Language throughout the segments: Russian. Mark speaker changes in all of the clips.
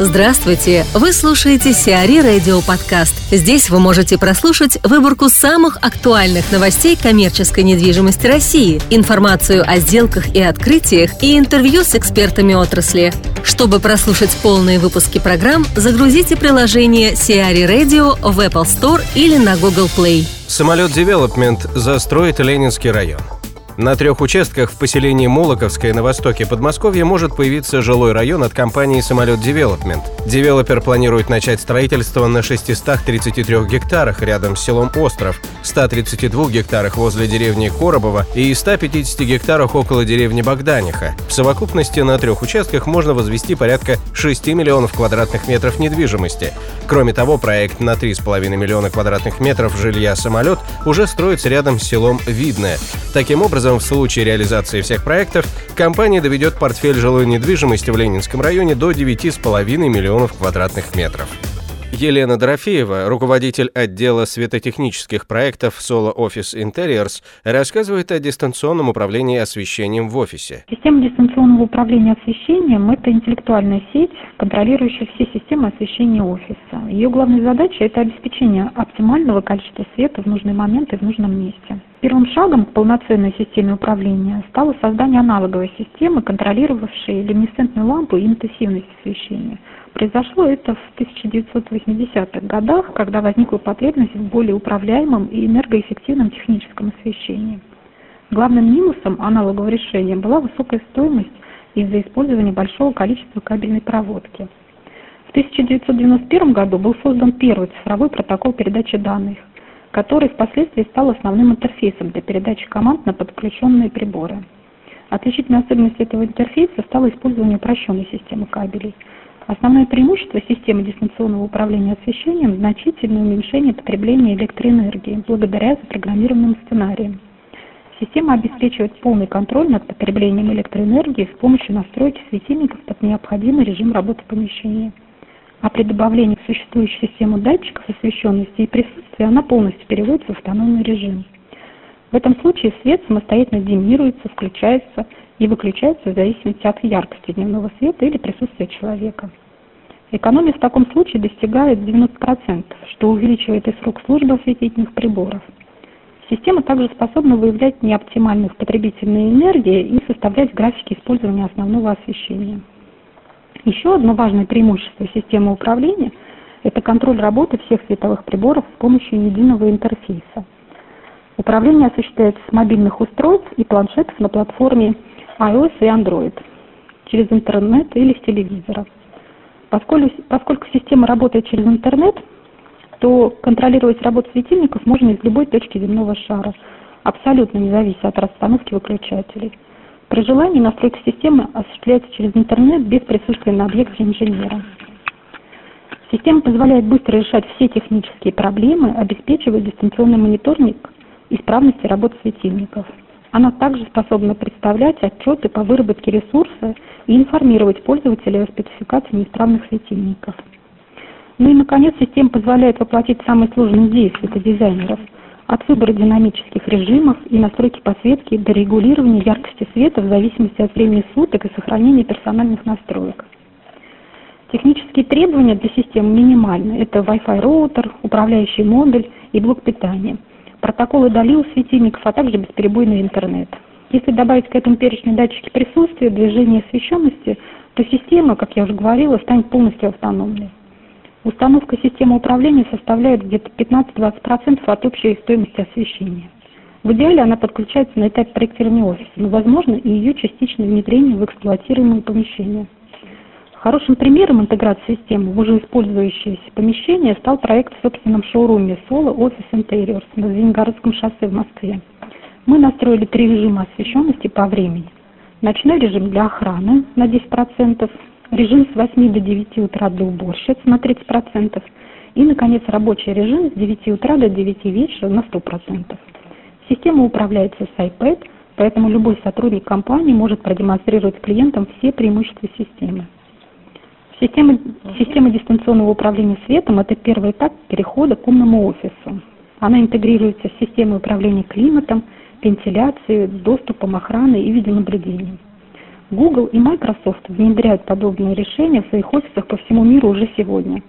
Speaker 1: Здравствуйте! Вы слушаете CRE Радио Подкаст. Здесь вы можете прослушать выборку самых актуальных новостей коммерческой недвижимости России, информацию о сделках и открытиях и интервью с экспертами отрасли. Чтобы прослушать полные выпуски программ, загрузите приложение CRE Radio в Apple Store или на Google Play.
Speaker 2: Самолет Development застроит Ленинский район. На трех участках в поселении Молоковское на востоке Подмосковья может появиться жилой район от компании «Самолет Development». Девелопер планирует начать строительство на 633 гектарах рядом с селом Остров, 132 гектарах возле деревни Коробова и 150 гектарах около деревни Богданиха. В совокупности на трех участках можно возвести порядка 6 миллионов квадратных метров недвижимости. Кроме того, проект на 3,5 миллиона квадратных метров жилья «Самолет» уже строится рядом с селом Видное. Таким образом, образом, в случае реализации всех проектов, компания доведет портфель жилой недвижимости в Ленинском районе до 9,5 миллионов квадратных метров. Елена Дорофеева, руководитель отдела светотехнических проектов Solo Office Interiors, рассказывает о дистанционном управлении освещением в офисе.
Speaker 3: Система дистанционного управления освещением – это интеллектуальная сеть, контролирующая все системы освещения офиса. Ее главной задачей – это обеспечение оптимального количества света в нужный момент и в нужном месте. Первым шагом к полноценной системе управления стало создание аналоговой системы, контролировавшей люминесцентную лампу и интенсивность освещения – Произошло это в 1980-х годах, когда возникла потребность в более управляемом и энергоэффективном техническом освещении. Главным минусом аналогового решения была высокая стоимость из-за использования большого количества кабельной проводки. В 1991 году был создан первый цифровой протокол передачи данных, который впоследствии стал основным интерфейсом для передачи команд на подключенные приборы. Отличительной особенностью этого интерфейса стало использование упрощенной системы кабелей – Основное преимущество системы дистанционного управления освещением – значительное уменьшение потребления электроэнергии благодаря запрограммированным сценариям. Система обеспечивает полный контроль над потреблением электроэнергии с помощью настройки светильников под необходимый режим работы помещения. А при добавлении в существующую систему датчиков освещенности и присутствия она полностью переводится в автономный режим. В этом случае свет самостоятельно демируется, включается и выключается в зависимости от яркости дневного света или присутствия человека. Экономия в таком случае достигает 90%, что увеличивает и срок службы осветительных приборов. Система также способна выявлять неоптимальных потребительной энергии и составлять графики использования основного освещения. Еще одно важное преимущество системы управления – это контроль работы всех световых приборов с помощью единого интерфейса. Управление осуществляется с мобильных устройств и планшетов на платформе iOS и Android через интернет или с телевизора. Поскольку, поскольку система работает через интернет, то контролировать работу светильников можно из любой точки земного шара, абсолютно не завися от расстановки выключателей. При желании настройка системы осуществляется через интернет без присутствия на объекте инженера. Система позволяет быстро решать все технические проблемы, обеспечивая дистанционный мониторинг исправности работы светильников. Она также способна представлять отчеты по выработке ресурса и информировать пользователя о спецификации неисправных светильников. Ну и, наконец, система позволяет воплотить самые сложные идеи светодизайнеров от выбора динамических режимов и настройки подсветки до регулирования яркости света в зависимости от времени суток и сохранения персональных настроек. Технические требования для системы минимальны. Это Wi-Fi роутер, управляющий модуль и блок питания – протоколы долил светильников, а также бесперебойный интернет. Если добавить к этому перечню датчики присутствия, движения и освещенности, то система, как я уже говорила, станет полностью автономной. Установка системы управления составляет где-то 15-20% от общей стоимости освещения. В идеале она подключается на этапе проектирования офиса, но возможно и ее частичное внедрение в эксплуатируемые помещения. Хорошим примером интеграции системы в уже использующееся помещение стал проект в собственном шоуруме Solo Office Interiors на Звенигородском шоссе в Москве. Мы настроили три режима освещенности по времени. Ночной режим для охраны на 10%, режим с 8 до 9 утра для уборщиц на 30% и, наконец, рабочий режим с 9 утра до 9 вечера на 100%. Система управляется с iPad, поэтому любой сотрудник компании может продемонстрировать клиентам все преимущества системы. Система, система дистанционного управления светом – это первый этап перехода к умному офису. Она интегрируется с системой управления климатом, вентиляцией, доступом, охраной и видеонаблюдением. Google и Microsoft внедряют подобные решения в своих офисах по всему миру уже сегодня.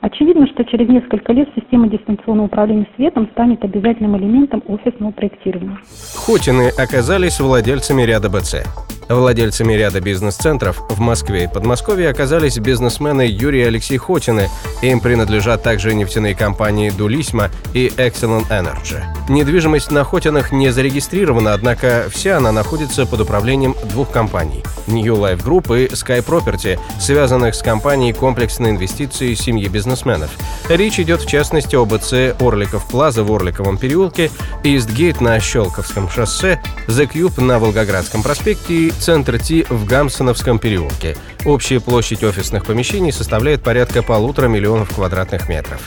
Speaker 3: Очевидно, что через несколько лет система дистанционного управления светом станет обязательным элементом офисного проектирования.
Speaker 2: Хотины оказались владельцами ряда БЦ. Владельцами ряда бизнес-центров в Москве и Подмосковье оказались бизнесмены Юрий Алексей Хотины. Им принадлежат также нефтяные компании «Дулисма» и «Excellent Energy». Недвижимость на Хотинах не зарегистрирована, однако вся она находится под управлением двух компаний – New Life Group и Sky Property, связанных с компанией комплексной инвестиции семьи бизнесменов. Речь идет в частности об ИЦ Орликов Плаза в Орликовом переулке, Eastgate на Щелковском шоссе, The Cube на Волгоградском проспекте и Центр Ти в Гамсоновском переулке. Общая площадь офисных помещений составляет порядка полутора миллионов квадратных метров.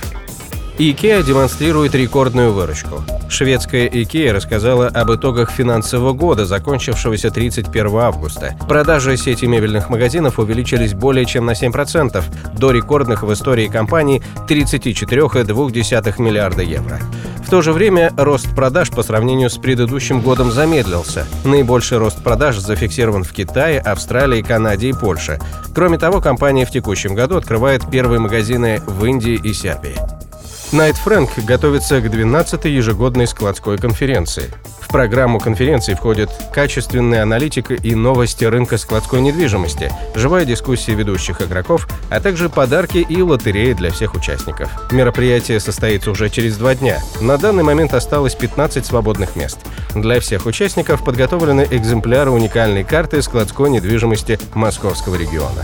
Speaker 2: IKEA демонстрирует рекордную выручку. Шведская IKEA рассказала об итогах финансового года, закончившегося 31 августа. Продажи сети мебельных магазинов увеличились более чем на 7%, до рекордных в истории компании 34,2 миллиарда евро. В то же время рост продаж по сравнению с предыдущим годом замедлился. Наибольший рост продаж зафиксирован в Китае, Австралии, Канаде и Польше. Кроме того, компания в текущем году открывает первые магазины в Индии и Сербии. Найт Фрэнк готовится к 12-й ежегодной складской конференции. В программу конференции входит качественная аналитика и новости рынка складской недвижимости, живая дискуссия ведущих игроков, а также подарки и лотереи для всех участников. Мероприятие состоится уже через два дня. На данный момент осталось 15 свободных мест. Для всех участников подготовлены экземпляры уникальной карты складской недвижимости Московского региона.